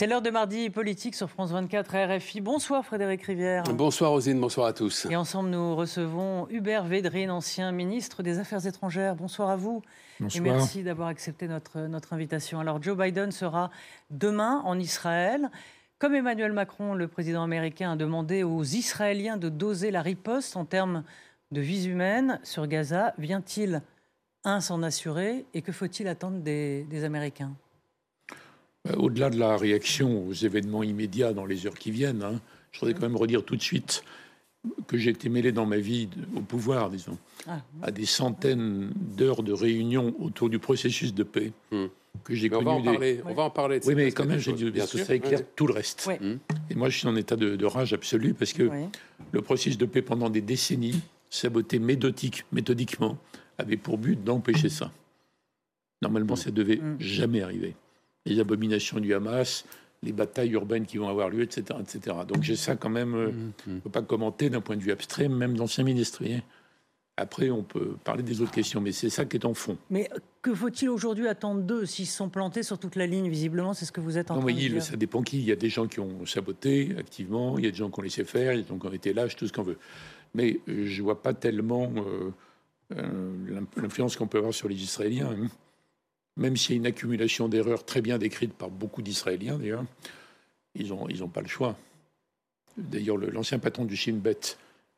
C'est l'heure de mardi politique sur France 24 RFI. Bonsoir Frédéric Rivière. Bonsoir Rosine, bonsoir à tous. Et ensemble nous recevons Hubert Védrine, ancien ministre des Affaires étrangères. Bonsoir à vous. Bonsoir. Et merci d'avoir accepté notre, notre invitation. Alors Joe Biden sera demain en Israël. Comme Emmanuel Macron, le président américain a demandé aux Israéliens de doser la riposte en termes de vies humaines sur Gaza, vient-il, un, s'en assurer? Et que faut-il attendre des, des Américains? Au-delà de la réaction aux événements immédiats dans les heures qui viennent, hein, je voudrais quand même redire tout de suite que j'ai été mêlé dans ma vie au pouvoir, disons, Ah, à des centaines d'heures de réunions autour du processus de paix Hmm. que j'ai on connu. va en des- parler, on va en parler de Oui, mais quand même, j'ai dit, parce que ça éclaire tout le reste. Oui. Hmm. Et moi, je suis en état de, de rage absolue parce que oui. le processus de paix pendant des décennies, saboté méthodique, méthodiquement, avait pour but d'empêcher ça. Normalement, ça devait jamais arriver. Les abominations du Hamas, les batailles urbaines qui vont avoir lieu, etc. etc. Donc j'ai ça quand même, euh, Hmm, on hmm. ne peut pas commenter d'un point de vue abstrait, même d'anciens ministres. vous voyez. Après, on peut parler des autres questions, mais c'est ça qui est en fond. Mais que faut-il aujourd'hui attendre d'eux s'ils se sont plantés sur toute la ligne Visiblement, c'est ce que vous êtes en Non, train mais de il- dire. ça dépend qui. Il y a des gens qui ont saboté activement, il y a des gens qui ont laissé faire, il y a des gens qui ont été lâches, tout ce qu'on veut. Mais euh, je vois pas tellement euh, euh, l'influence qu'on peut avoir sur les Israéliens. hein. Même s'il y a une accumulation d'erreurs très bien décrite par beaucoup d'Israéliens, d'ailleurs, ils n'ont ils ont pas le choix. D'ailleurs, le- l'ancien patron du Shin Bet,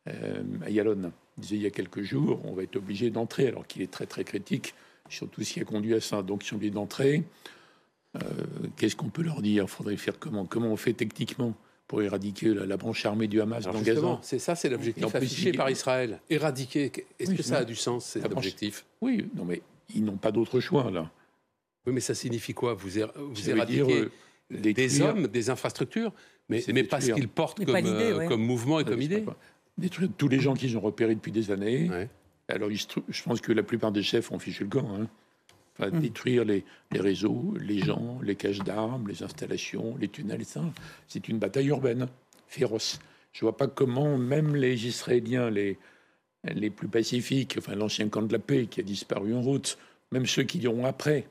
euh, Ayalon, disait il y a quelques jours, on va être obligé d'entrer, alors qu'il est très très critique sur tout ce qui a conduit à ça. Donc, ils sont obligés d'entrer. Euh, Qu'est-ce qu'on peut leur dire? Faudrait faire comment Comment on fait techniquement pour éradiquer la, la branche armée du Hamas Alors dans Gaza? c'est ça, c'est l'objectif affiché par Israël. Éradiquer. Est-ce Oui, que ça a du sens, cet objectif? Oui, non, mais ils n'ont pas d'autre choix là. Oui, mais ça signifie quoi? Vous, éradiquez dire, euh, des hommes, des infrastructures, mais, mais pas ce qu'ils portent comme, euh, ouais. comme mouvement et Ça, comme idée. Détruire tous les gens qu'ils ont repérés depuis des années. Ouais. Alors, je pense que la plupart des chefs ont fichu le camp. hein. Enfin, Mm. Détruire les, les réseaux, les gens, les caches d'armes, les installations, les tunnels. C'est une bataille urbaine, féroce. Je vois pas comment même les Israéliens, les, les plus pacifiques, enfin l'ancien camp de la paix qui a disparu en route, même ceux qui diront après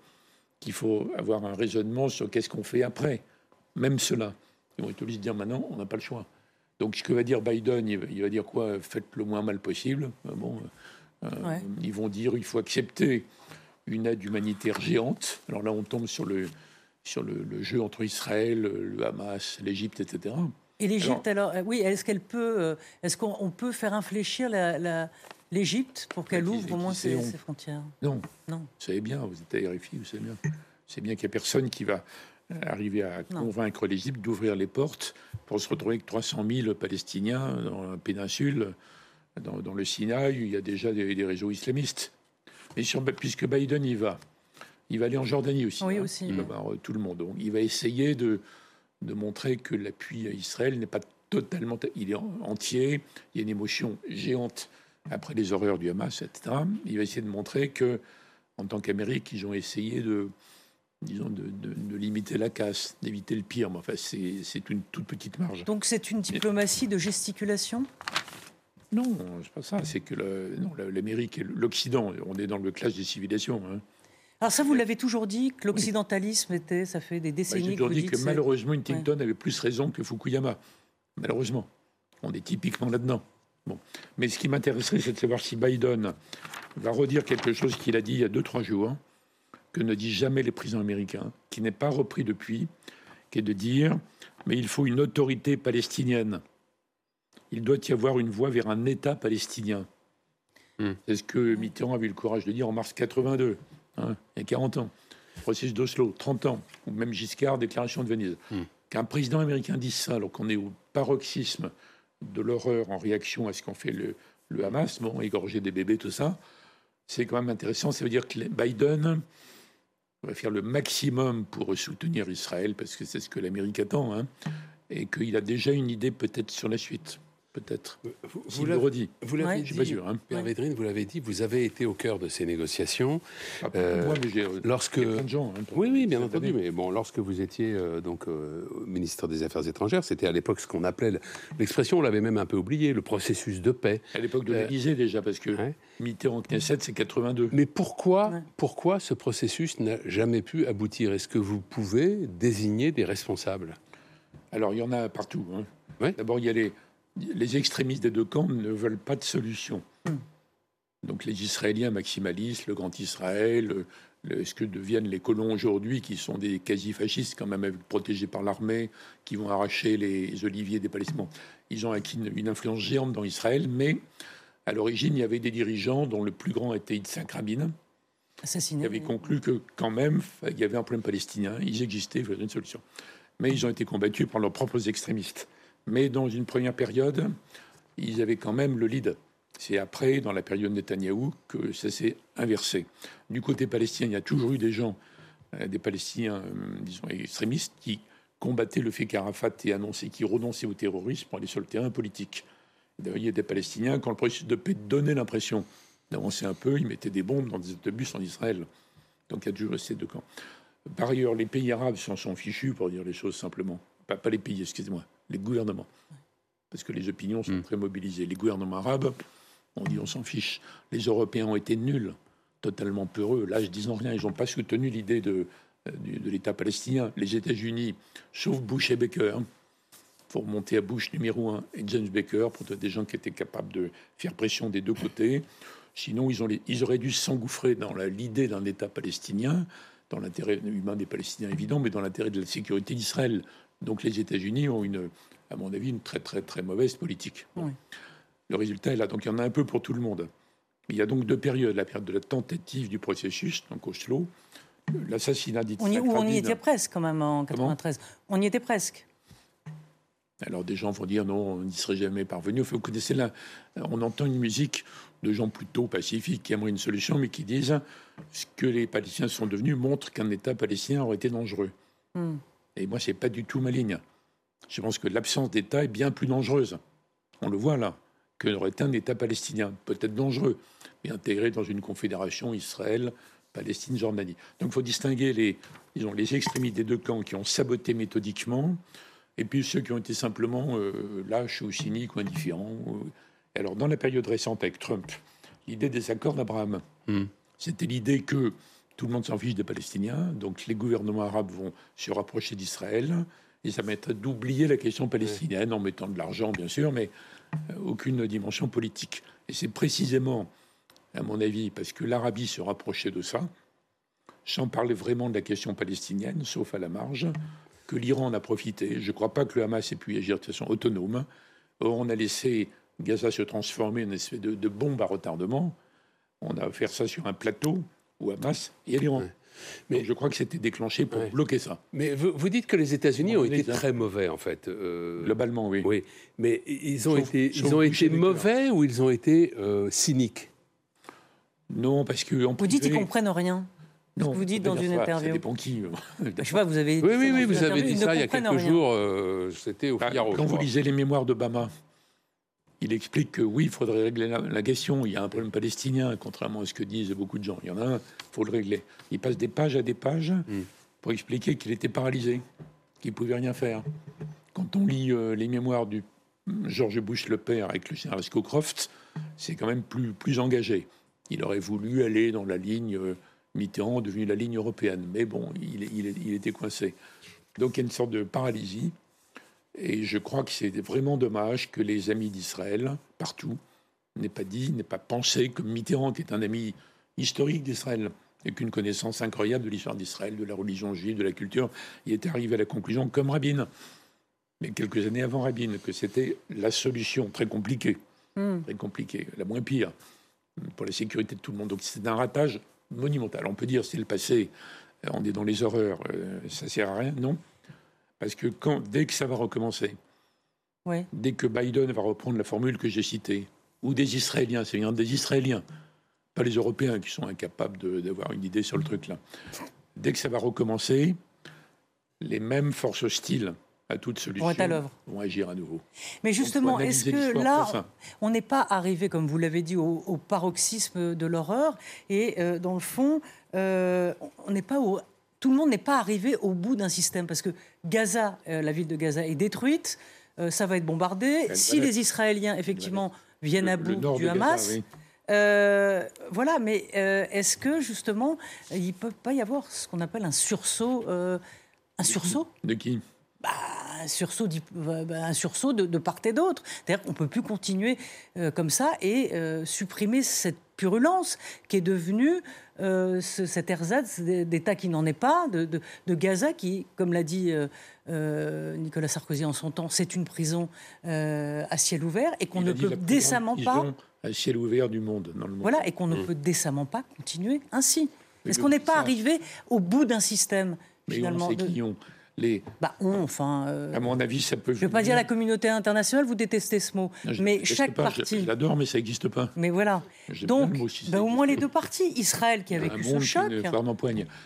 qu'il faut avoir un raisonnement sur qu'est-ce qu'on fait après, même ceux-là, ils vont être obligés de dire maintenant, on n'a pas le choix. Donc ce que va dire Biden, il va, dire quoi? Faites le moins mal possible. Euh, Bon, euh, Ouais. Ils vont dire il faut accepter une aide humanitaire géante. Alors là, on tombe sur le, sur le, le jeu entre Israël, le Hamas, l'Égypte, etc. Et l'Égypte, alors, euh, oui, est-ce qu'elle peut, euh, est-ce qu'on on peut faire infléchir la- la- l'Égypte pour qu'elle ouvre au moins ses, frontières Non, Non. vous savez bien, vous êtes à RFI, vous savez bien. C'est bien qu'il n'y a personne qui va arriver à convaincre l'Égypte d'ouvrir les portes pour se retrouver avec 300 000 Palestiniens dans la péninsule, dans, dans le Sinaï, où il y a déjà des, des réseaux islamistes. Mais sur- puisque Biden y va, il va aller en Jordanie aussi. Oui, hein. aussi. Il va voir euh, tout le monde. Donc, il va essayer de, de montrer que l'appui à Israël n'est pas totalement... Il est en- entier, il y a une émotion géante après les horreurs du Hamas, etc. Il va essayer de montrer que, en tant qu'Amérique, ils ont essayé de, disons, de, de- de limiter la casse, d'éviter le pire. Mais enfin, c'est une toute petite marge. Donc c'est une diplomatie de gesticulation? Non, c'est pas ça. C'est que l'Amérique et l'Occident, on est dans le clash des civilisations. hein. Alors ça, vous l'avez toujours dit, que l'occidentalisme était, ça fait des Bah, décennies J'ai que toujours vous dit que malheureusement, Huntington avait plus raison que Fukuyama. Malheureusement. On est typiquement là-dedans. Bon. Mais ce qui m'intéresserait, c'est de savoir si Biden va redire quelque chose qu'il a dit il y a deux, trois jours, que ne disent jamais les présidents américains, qui n'est pas repris depuis, qui est de dire mais il faut une autorité palestinienne. Il doit y avoir une voie vers un État palestinien. Hmm. C'est ce que Mitterrand avait eu le courage de dire en mars 82, hein, il y a 40 ans. Processus d'Oslo, 30 ans, ou même Giscard, déclaration de Venise. Hmm. Qu'un président américain dise ça, alors qu'on est au paroxysme de l'horreur en réaction à ce qu'en fait le, Hamas, bon, égorger des bébés, tout ça, c'est quand même intéressant. Ça veut dire que Biden va faire le maximum pour soutenir Israël, parce que c'est ce que l'Amérique attend, hein, et qu'il a déjà une idée peut-être sur la suite. Peut-être. Vous, S'il vous le l'avez redit. vous l'avez Ouais. Je dit, suis pas sûr. Hein. Pierre Ouais. Védrine, vous l'avez dit, vous avez été au cœur de ces négociations. Pas pour Euh, moi, mais j'ai euh, Lorsque, il y a plein de gens. hein, Oui, oui, bien entendu. année. Mais bon, lorsque vous étiez euh, donc euh, au ministère des Affaires étrangères, c'était à l'époque ce qu'on appelait l'expression, on l'avait même un peu oublié, le processus de paix. À l'époque de l'Élysée déjà, parce que Ouais. Mitterrand Knesset, c'est 82. Mais pourquoi, Ouais. pourquoi ce processus n'a jamais pu aboutir? Est-ce que vous pouvez désigner des responsables? Alors, il y en a partout. hein. Ouais. D'abord, il y a les, les extrémistes des deux camps ne veulent pas de solution. Donc, les Israéliens maximalistes, le Grand Israël, le- le- ce que deviennent les colons aujourd'hui, qui sont des quasi-fascistes, quand même protégés par l'armée, qui vont arracher les oliviers des Palestiniens. Ils ont acquis une, une influence géante dans Israël, mais à l'origine, il y avait des dirigeants dont le plus grand était Yitzhak Rabin, Assassiné. qui avait conclu que quand même, il y avait un problème palestinien, ils existaient, il fallait une solution. Mais ils ont été combattus par leurs propres extrémistes. Mais dans une première période, ils avaient quand même le lead. C'est après, dans la période Netanyahou, que ça s'est inversé. Du côté palestinien, il y a toujours eu des gens, euh, des Palestiniens, euh, disons, extrémistes, qui combattaient le fait qu'Arafat ait annoncé qu'il renonçait au terrorisme pour aller sur le terrain politique. Il y a des Palestiniens, quand le processus de paix donnait l'impression d'avancer un peu, ils mettaient des bombes dans des autobus en Israël. Donc il y a toujours ces deux camps. Par ailleurs, les pays arabes s'en sont fichus, pour dire les choses simplement. Pas les pays, excusez-moi, les gouvernements. Parce que les opinions sont Mm. très mobilisées. Les gouvernements arabes, on dit on s'en fiche. Les Européens ont été nuls, totalement peureux. Là, je disons rien, ils n'ont pas soutenu l'idée de, euh, de l'État palestinien. Les États-Unis, sauf Bush et Baker, pour monter à Bush numéro un et James Baker, pour des gens qui étaient capables de faire pression des deux côtés. Sinon, ils, ont ils auraient dû s'engouffrer dans l'idée d'un État palestinien, dans l'intérêt humain des Palestiniens évident, mais dans l'intérêt de la sécurité d'Israël. Donc les États-Unis ont, une, à mon avis, une très très très mauvaise politique. Oui. Le résultat est là. Donc il y en a un peu pour tout le monde. Il y a donc deux périodes. La période de la tentative du processus, donc Oslo, l'assassinat On y, on y était presque quand même en Comment? 93. On y était presque. Alors des gens vont dire non, on n'y serait jamais parvenu. Enfin, vous connaissez là, on entend une musique de gens plutôt pacifiques qui aimeraient une solution, mais qui disent ce que les Palestiniens sont devenus montre qu'un État palestinien aurait été dangereux. Hmm. Et moi, c'est pas du tout ma ligne. Je pense que l'absence d'État est bien plus dangereuse. On le voit là, que n'aurait été un État palestinien, peut-être dangereux, mais intégré dans une confédération Israël, Palestine, Jordanie. Donc il faut distinguer les, disons, les extrémistes des deux camps qui ont saboté méthodiquement, et puis ceux qui ont été simplement euh, lâches ou cyniques ou indifférents. Alors dans la période récente avec Trump, l'idée des accords d'Abraham, Hmm. c'était l'idée que tout le monde s'en fiche des Palestiniens, donc les gouvernements arabes vont se rapprocher d'Israël, et ça permettrait d'oublier la question palestinienne en mettant de l'argent, bien sûr, mais euh, aucune dimension politique. Et c'est précisément, à mon avis, parce que l'Arabie se rapprochait de ça, sans parler vraiment de la question palestinienne, sauf à la marge, que l'Iran en a profité. Je ne crois pas que le Hamas ait pu agir de façon autonome. Or, on a laissé Gaza se transformer en espèce de, de bombe à retardement. On a fait ça sur un plateau où Hamas et l'Iran. Ouais. Mais Mais- je crois que c'était déclenché pour Ouais. bloquer ça. Mais vous, vous dites que les États-Unis On ont été très mauvais, en fait. euh, Globalement, oui. Oui, mais ils ont Sauf- été, sauf ils ont été mauvais ou ils ont été euh, cyniques? Non, parce que en Vous dites qu'ils privé- comprennent rien. Non, vous dites dans une ça, interview? Ça dépend qui. Je sais pas, vous avez. Oui, dit oui, ça oui, dans vous avez dit ça ne il y a quelques rien. jours. euh, C'était au Bah, Figaro. Quand vous lisez les mémoires d'Obama, il explique que oui, il faudrait régler la, la question. Il y a un problème palestinien, contrairement à ce que disent beaucoup de gens. Il y en a un, il faut le régler. Il passe des pages à des pages Mm. pour expliquer qu'il était paralysé, qu'il pouvait rien faire. Quand on lit euh, les mémoires du George Bush le père avec le général Scowcroft, c'est quand même plus, plus engagé. Il aurait voulu aller dans la ligne euh, Mitterrand, devenue la ligne européenne. Mais bon, il, il- il était coincé. Donc il y a une sorte de paralysie. Et je crois que c'est vraiment dommage que les amis d'Israël, partout, n'aient pas dit, n'aient pas pensé que Mitterrand, qui est un ami historique d'Israël, et qu'une connaissance incroyable de l'histoire d'Israël, de la religion juive, de la culture, il était arrivé à la conclusion, comme Rabin, mais quelques années avant Rabin, que c'était la solution très compliquée, Hmm. très compliquée, la moins pire, pour la sécurité de tout le monde. Donc c'est un ratage monumental. On peut dire c'est le passé, on est dans les horreurs, euh, ça sert à rien, non Parce que quand, dès que ça va recommencer, Oui. dès que Biden va reprendre la formule que j'ai citée, ou des Israéliens, c'est bien des Israéliens, pas les Européens qui sont incapables d'avoir une idée sur le truc là. Dès que ça va recommencer, les mêmes forces hostiles à toute solution à vont agir à nouveau. Mais justement, est-ce que là, on n'est pas arrivé, comme vous l'avez dit, au, au paroxysme de l'horreur Et euh, dans le fond, euh, on n'est pas au- tout le monde n'est pas arrivé au bout d'un système. Parce que Gaza, euh, la ville de Gaza est détruite, euh, ça va être bombardé. Elle Si les Israéliens, effectivement, viennent à bout du Gaza, Hamas, oui. euh, voilà, mais euh, est-ce que justement, il ne peut pas y avoir ce qu'on appelle un sursaut euh, Un sursaut? De qui? Un sursaut, bah, un sursaut de, de part et d'autre. C'est-à-dire qu'on ne peut plus continuer comme ça et supprimer cette purulence qui est devenue euh, ce- cet ersatz d'État qui n'en est pas, de, de- de Gaza qui, comme l'a dit euh, euh, Nicolas Sarkozy en son temps, c'est une prison à ciel ouvert et qu'on ne peut décemment pas... à ciel ouvert du monde dans le monde. Voilà, et qu'on ne peut décemment pas continuer ainsi. Est-ce qu'on n'est pas ça- arrivé au bout d'un système, Mais finalement on sait de- qui ont les. Bah, on, enfin... euh, À mon avis, ça peut. je ne veux pas dire la communauté internationale, vous détestez ce mot, Non, je mais chaque pas, je- partie. Je l'adore, mais ça n'existe pas. Mais voilà. Donc, mot si ben, au moins les deux parties. Israël qui a vécu ce qui choc.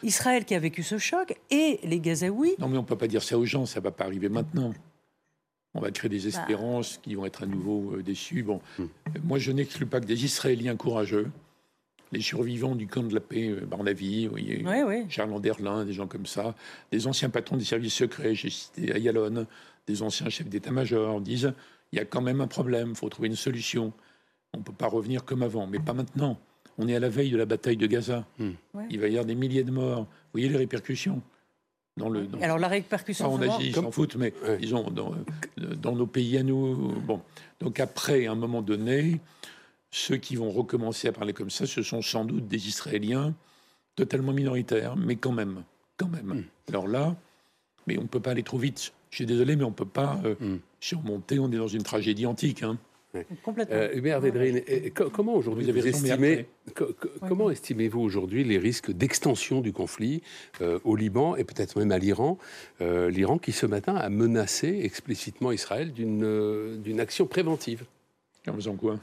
Israël qui a vécu ce choc, et les Gazaouis. Non, mais on ne peut pas dire ça aux gens, ça ne va pas arriver maintenant. On va créer Bah. des espérances qui vont être à nouveau euh, déçues. Bon, Hmm. Moi, je n'exclus pas que des Israéliens courageux, les survivants du camp de la paix, euh, Barnavi, voyez, Oui, oui. Charles Anderlin, des gens comme ça, des anciens patrons des services secrets, j'ai cité Ayalon, des anciens chefs d'état-major, disent il y a quand même un problème, il faut trouver une solution. On ne peut pas revenir comme avant, mais pas maintenant. On est à la veille de la bataille de Gaza. Hmm. Ouais. Il va y avoir des milliers de morts. Vous voyez les répercussions dans le, dans- Alors la pas répercussion. en faut voir- Asie, ils s'en foutent, mais Ouais. disons dans, dans nos pays à nous. Bon, donc après, à un moment donné, ceux qui vont recommencer à parler comme ça, ce sont sans doute des Israéliens totalement minoritaires, mais quand même, quand même. Mm. Alors là, mais on ne peut pas aller trop vite. Je suis désolé, mais on ne peut pas euh, Mm. surmonter. On est dans une tragédie antique. hein. Complètement. Euh, Hubert Védrine, comment aujourd'hui Vous avez vous estimez, co- co- comment estimez-vous aujourd'hui les risques d'extension du conflit euh, au Liban et peut-être même à l'Iran Euh, L'Iran qui ce matin a menacé explicitement Israël d'une euh, d'une action préventive? En faisant quoi?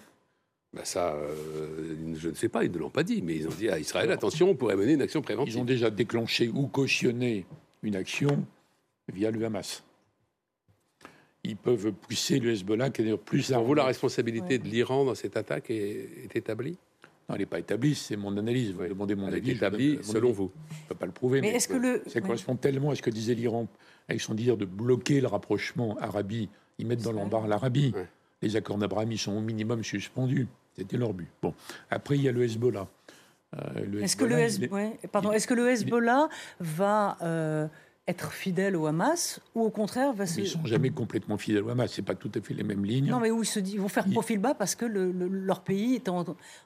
Ben ça, euh, je ne sais pas, ils ne l'ont pas dit, mais ils ont dit à Israël attention, on pourrait mener une action préventive. Ils ont déjà déclenché ou cautionné une action via le Hamas. Ils peuvent pousser le Hezbollah, qui est d'ailleurs plus Pour vous, la responsabilité Ouais. de l'Iran dans cette attaque est, est établie? Non, elle n'est pas établie, c'est mon analyse. Vous demandez mon Elle est avis. je établie selon avis. vous. Je ne peux pas le prouver. Mais Mais, est-ce que le. ça oui. correspond tellement à ce que disait l'Iran avec son désir de bloquer le rapprochement Arabie. Ils mettent dans l'embarras l'Arabie. Ouais. Les accords d'Abraham, ils sont au minimum suspendus. C'était leur but. Bon. Après, il y a le Hezbollah. Euh, Est-ce que le Hezbollah, Hez- il est- ouais, pardon, est-ce que le Hezbollah va euh, être fidèle au Hamas ou au contraire va se Ils sont jamais complètement fidèles au Hamas. C'est pas tout à fait les mêmes lignes. non mais où ils se disent, ils vont faire profil bas parce que le- le- leur pays est en,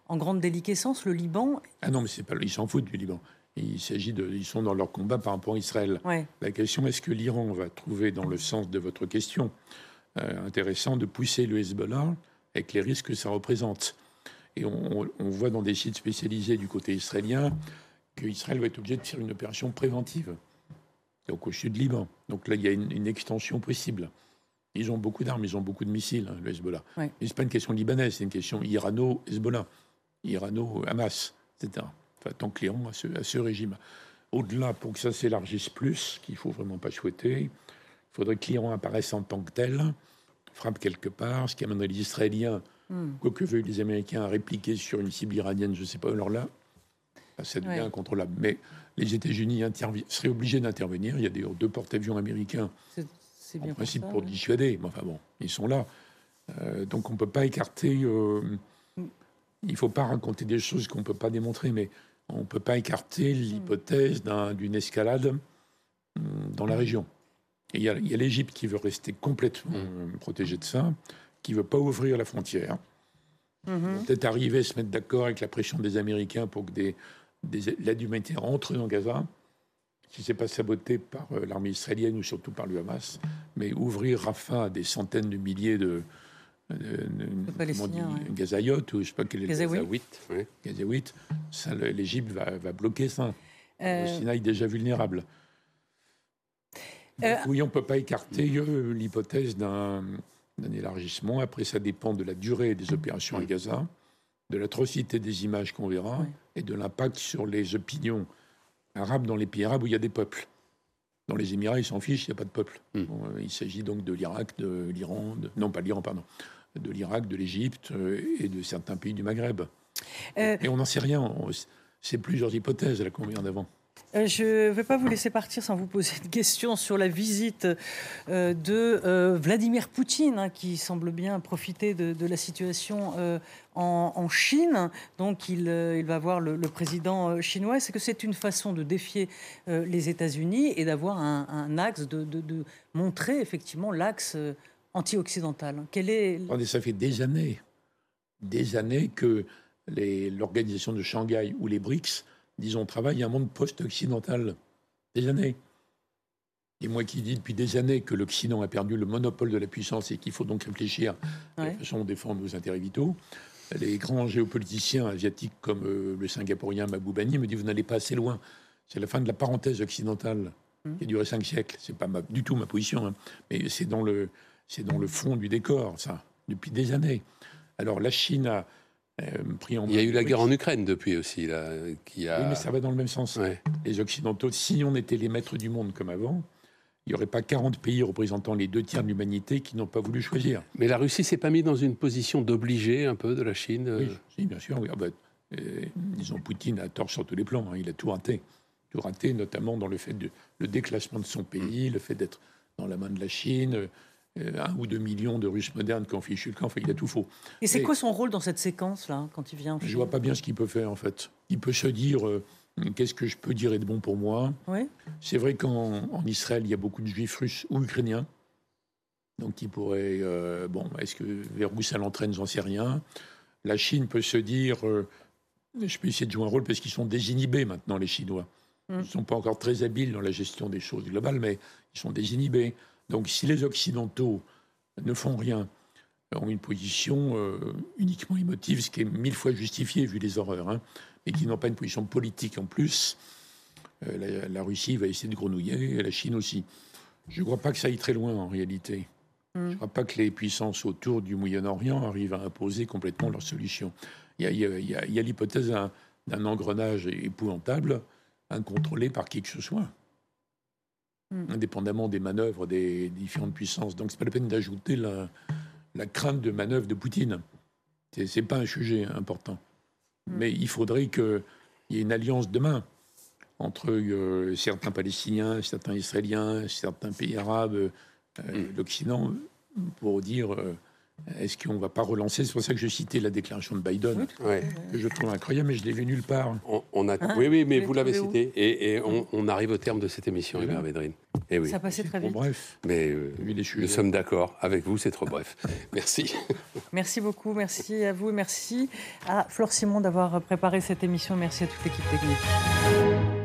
en grande déliquescence, le Liban. Ah non, mais c'est pas. Ils s'en foutent du Liban. Il s'agit de. Ils sont dans leur combat par rapport à Israël. Ouais. La question est-ce que l'Iran va trouver, dans le sens de votre question, euh, intéressant de pousser le Hezbollah avec les risques que ça représente Et on, voit dans des sites spécialisés du côté israélien qu'Israël va être obligé de faire une opération préventive, donc au sud Liban. Donc là, il y a une, une extension possible. Ils ont beaucoup d'armes, ils ont beaucoup de missiles, hein, le Hezbollah. Ouais. Mais ce n'est pas une question libanaise, c'est une question irano-Hezbollah, irano-Hamas, etc. Enfin, tant que l'Iran a ce, ce régime. Au-delà, pour que ça s'élargisse plus, qu'il ne faut vraiment pas souhaiter, il faudrait que l'Iran apparaisse en tant que tel, frappe quelque part, ce qui amènerait les Israéliens, Hmm. quoique veuillent les Américains, à répliquer sur une cible iranienne, je ne sais pas, alors là, ça devient Ouais. incontrôlable. Mais les États-Unis seraient obligés d'intervenir. Il y a d'ailleurs deux porte-avions américains, C'est- en principe, ça, pour ouais. dissuader. Mais enfin bon, ils sont là. Euh, donc on ne peut pas écarter. euh, il ne faut pas raconter des choses qu'on ne peut pas démontrer, mais on ne peut pas écarter l'hypothèse d'un- d'une escalade hum, dans la région. Et il y a, l'Égypte qui veut rester complètement euh, protégée de ça, qui ne veut pas ouvrir la frontière. Mhm. Peut-être arriver à se mettre d'accord avec la pression des Américains pour que des, des, l'aide humanitaire entre dans Gaza, si ce n'est pas saboté par euh, l'armée israélienne ou surtout par le Hamas, mais ouvrir Rafah à des centaines de milliers de, de, de- ouais. gazaïotes, ou je ne sais pas quel est oui. l'Égypte va, va bloquer ça. Euh, Le Sinaï est déjà vulnérable. Euh, Donc, oui, on ne peut pas écarter euh, l'hypothèse d'un, élargissement. Après, ça dépend de la durée des opérations à Gaza, de l'atrocité des images qu'on verra et de l'impact sur les opinions arabes dans les pays arabes où il y a des peuples. Dans les Émirats, ils s'en fichent, il n'y a pas de peuple. Mm. Bon, euh, il s'agit donc de l'Irak, de l'Iran, de- non pas de l'Iran, pardon, de l'Irak, de l'Égypte euh, et de certains pays du Maghreb. Euh, Et on n'en sait rien. On- C'est plusieurs hypothèses là qu'on met en avant. Euh, Je ne vais pas vous laisser partir sans vous poser une question sur la visite euh, de euh, Vladimir Poutine, hein, qui semble bien profiter de, la situation euh, en, Chine. Donc, il, euh, va voir le, président euh, chinois. Est-ce que c'est une façon de défier euh, les États-Unis et d'avoir un, axe, de, de- montrer effectivement l'axe euh, anti-occidental? Est ça fait des années, des années que l'organisation de Shanghai ou les BRICS, disons, travaillent à un monde post-occidental. Des années. Et moi qui dis depuis des années que l'Occident a perdu le monopole de la puissance et qu'il faut donc réfléchir à la façon de défendre nos intérêts vitaux, les grands géopoliticiens asiatiques comme euh, le singapourien Mahboubani me disent vous n'allez pas assez loin. C'est la fin de la parenthèse occidentale qui a duré cinq siècles. C'est pas ma- du tout ma position, hein. mais c'est dans le c'est dans le fond du décor, ça, depuis des années. Alors la Chine a pris en Il y a eu la guerre en Ukraine depuis aussi, là, qui a. Oui, mais ça va dans le même sens. Ouais. Les Occidentaux, si on était les maîtres du monde comme avant, il n'y aurait pas 40 pays représentant les deux tiers de l'humanité qui n'ont pas voulu choisir. Mais la Russie s'est pas mise dans une position d'obligé un peu de la Chine. euh, Oui, si, bien sûr. Oui. Ah ben, euh, disons, Poutine a tort sur tous les plans. hein. Il a tout raté. Tout raté, notamment dans le fait de le déclassement de son pays, le fait d'être dans la main de la Chine, euh, un ou deux millions de Russes modernes qui ont fichu le camp. Enfin, il a tout faux. Et c'est quoi son rôle dans cette séquence-là, quand il vient en Je Chine vois pas bien ce qu'il peut faire, en fait. Il peut se dire euh, qu'est-ce que je peux dire de bon pour moi? Oui C'est vrai qu'en en Israël, il y a beaucoup de juifs russes ou ukrainiens. Donc, il pourrait. euh, bon, est-ce que vers où ça l'entraîne, j'en sais rien. La Chine peut se dire euh, je peux essayer de jouer un rôle parce qu'ils sont désinhibés maintenant, les Chinois. Mm. Ils ne sont pas encore très habiles dans la gestion des choses globales, mais ils sont désinhibés. Donc, si les Occidentaux ne font rien, ont une position euh, uniquement émotive, ce qui est mille fois justifié vu les horreurs, hein, mais qui n'ont pas une position politique en plus, euh, la, la Russie va essayer de grenouiller, et la Chine aussi. Je ne crois pas que ça aille très loin en réalité. Mm. Je ne crois pas que les puissances autour du Moyen-Orient arrivent à imposer complètement leurs solutions. Il y a- l'hypothèse d'un engrenage épouvantable, incontrôlé par qui que ce soit, Mm. indépendamment des manœuvres des différentes puissances. Donc, ce n'est pas la peine d'ajouter la, la crainte de manœuvre de Poutine. Ce n'est pas un sujet important. Mm. Mais il faudrait qu'il y ait une alliance demain entre euh, certains Palestiniens, certains Israéliens, certains pays arabes, euh, Mm. l'Occident, pour dire euh, est-ce qu'on ne va pas relancer? C'est pour ça que je citais la déclaration de Biden, ouais. que je trouve incroyable, mais je l'ai vu nulle part. On, on a... Hein oui, oui, mais Vous vous l'avez cité. Et, et on, on arrive au terme de cette émission. Hubert Védrine. Et oui. Ça passait très Bon, vite. bref, Mais euh, nous sommes d'accord. Avec vous, c'est trop bref. Merci. Merci beaucoup, merci à vous et merci à Flore Simon d'avoir préparé cette émission. Merci à toute l'équipe technique.